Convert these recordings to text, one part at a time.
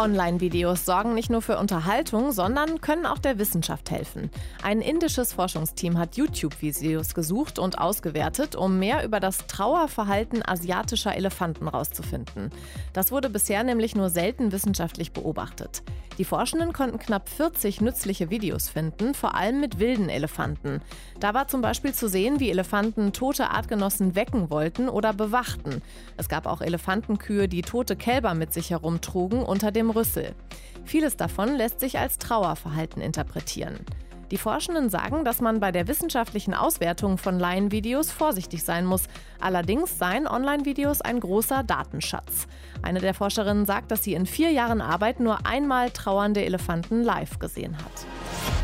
Online-Videos sorgen nicht nur für Unterhaltung, sondern können auch der Wissenschaft helfen. Ein indisches Forschungsteam hat YouTube-Videos gesucht und ausgewertet, um mehr über das Trauerverhalten asiatischer Elefanten herauszufinden. Das wurde bisher nämlich nur selten wissenschaftlich beobachtet. Die Forschenden konnten knapp 40 nützliche Videos finden, vor allem mit wilden Elefanten. Da war zum Beispiel zu sehen, wie Elefanten tote Artgenossen wecken wollten oder bewachten. Es gab auch Elefantenkühe, die tote Kälber mit sich herumtrugen unter dem Rüssel. Vieles davon lässt sich als Trauerverhalten interpretieren. Die Forschenden sagen, dass man bei der wissenschaftlichen Auswertung von Laienvideos vorsichtig sein muss. Allerdings seien Online-Videos ein großer Datenschatz. Eine der Forscherinnen sagt, dass sie in vier Jahren Arbeit nur einmal trauernde Elefanten live gesehen hat.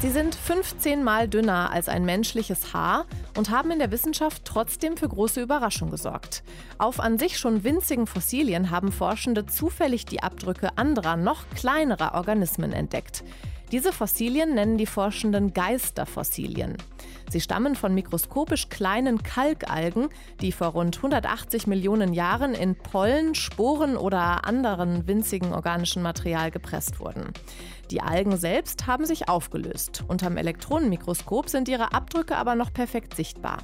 Sie sind 15 Mal dünner als ein menschliches Haar und haben in der Wissenschaft trotzdem für große Überraschung gesorgt. Auf an sich schon winzigen Fossilien haben Forschende zufällig die Abdrücke anderer, noch kleinerer Organismen entdeckt. Diese Fossilien nennen die Forschenden Geisterfossilien. Sie stammen von mikroskopisch kleinen Kalkalgen, die vor rund 180 Millionen Jahren in Pollen, Sporen oder anderen winzigen organischen Material gepresst wurden. Die Algen selbst haben sich aufgelöst. Unterm Elektronenmikroskop sind ihre Abdrücke aber noch perfekt sichtbar.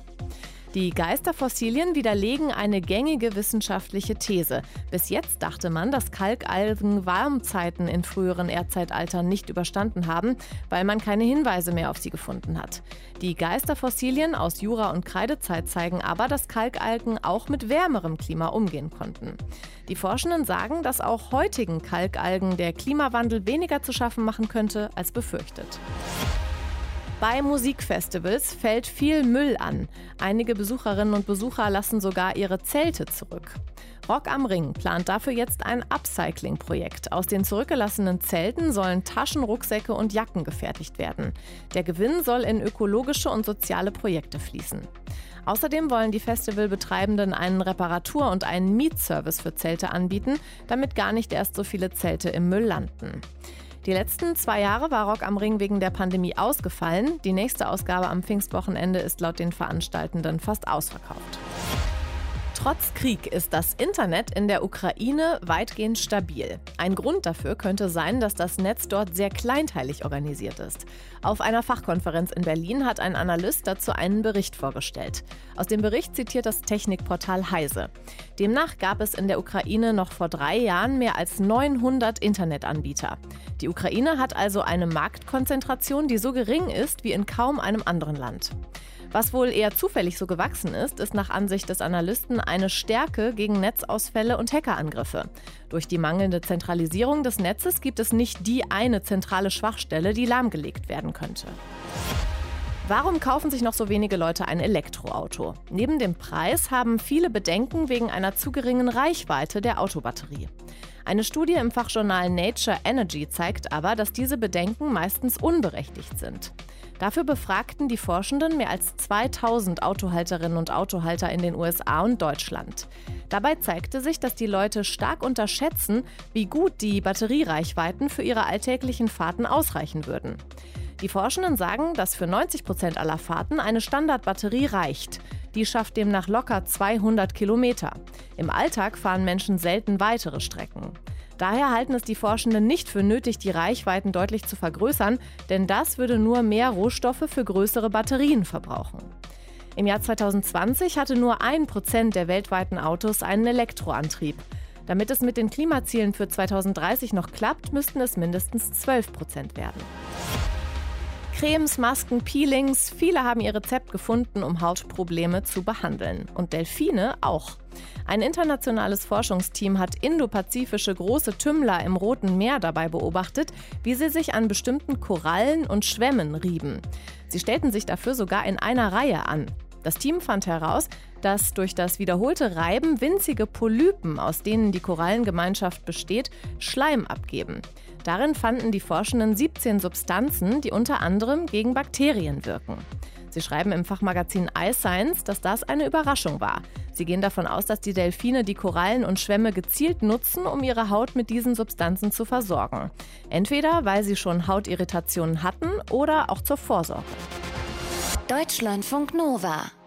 Die Geisterfossilien widerlegen eine gängige wissenschaftliche These. Bis jetzt dachte man, dass Kalkalgen Warmzeiten in früheren Erdzeitaltern nicht überstanden haben, weil man keine Hinweise mehr auf sie gefunden hat. Die Geisterfossilien aus Jura- und Kreidezeit zeigen aber, dass Kalkalgen auch mit wärmerem Klima umgehen konnten. Die Forschenden sagen, dass auch heutigen Kalkalgen der Klimawandel weniger zu schaffen machen könnte als befürchtet. Bei Musikfestivals fällt viel Müll an. Einige Besucherinnen und Besucher lassen sogar ihre Zelte zurück. Rock am Ring plant dafür jetzt ein Upcycling-Projekt. Aus den zurückgelassenen Zelten sollen Taschen, Rucksäcke und Jacken gefertigt werden. Der Gewinn soll in ökologische und soziale Projekte fließen. Außerdem wollen die Festivalbetreibenden einen Reparatur- und einen Mietservice für Zelte anbieten, damit gar nicht erst so viele Zelte im Müll landen. Die letzten zwei Jahre war Rock am Ring wegen der Pandemie ausgefallen. Die nächste Ausgabe am Pfingstwochenende ist laut den Veranstaltenden fast ausverkauft. Trotz Krieg ist das Internet in der Ukraine weitgehend stabil. Ein Grund dafür könnte sein, dass das Netz dort sehr kleinteilig organisiert ist. Auf einer Fachkonferenz in Berlin hat ein Analyst dazu einen Bericht vorgestellt. Aus dem Bericht zitiert das Technikportal Heise. Demnach gab es in der Ukraine noch vor drei Jahren mehr als 900 Internetanbieter. Die Ukraine hat also eine Marktkonzentration, die so gering ist wie in kaum einem anderen Land. Was wohl eher zufällig so gewachsen ist, ist nach Ansicht des Analysten eine Stärke gegen Netzausfälle und Hackerangriffe. Durch die mangelnde Zentralisierung des Netzes gibt es nicht die eine zentrale Schwachstelle, die lahmgelegt werden könnte. Warum kaufen sich noch so wenige Leute ein Elektroauto? Neben dem Preis haben viele Bedenken wegen einer zu geringen Reichweite der Autobatterie. Eine Studie im Fachjournal Nature Energy zeigt aber, dass diese Bedenken meistens unberechtigt sind. Dafür befragten die Forschenden mehr als 2000 Autohalterinnen und Autohalter in den USA und Deutschland. Dabei zeigte sich, dass die Leute stark unterschätzen, wie gut die Batteriereichweiten für ihre alltäglichen Fahrten ausreichen würden. Die Forschenden sagen, dass für 90 Prozent aller Fahrten eine Standardbatterie reicht. Die schafft demnach locker 200 Kilometer. Im Alltag fahren Menschen selten weitere Strecken. Daher halten es die Forschenden nicht für nötig, die Reichweiten deutlich zu vergrößern, denn das würde nur mehr Rohstoffe für größere Batterien verbrauchen. Im Jahr 2020 hatte nur ein Prozent der weltweiten Autos einen Elektroantrieb. Damit es mit den Klimazielen für 2030 noch klappt, müssten es mindestens 12 Prozent werden. Cremes, Masken, Peelings, viele haben ihr Rezept gefunden, um Hautprobleme zu behandeln. Und Delfine auch. Ein internationales Forschungsteam hat indopazifische große Tümmler im Roten Meer dabei beobachtet, wie sie sich an bestimmten Korallen und Schwämmen rieben. Sie stellten sich dafür sogar in einer Reihe an. Das Team fand heraus, dass durch das wiederholte Reiben winzige Polypen, aus denen die Korallengemeinschaft besteht, Schleim abgeben. Darin fanden die Forschenden 17 Substanzen, die unter anderem gegen Bakterien wirken. Sie schreiben im Fachmagazin iScience, dass das eine Überraschung war. Sie gehen davon aus, dass die Delfine die Korallen und Schwämme gezielt nutzen, um ihre Haut mit diesen Substanzen zu versorgen. Entweder weil sie schon Hautirritationen hatten oder auch zur Vorsorge. Deutschlandfunk Nova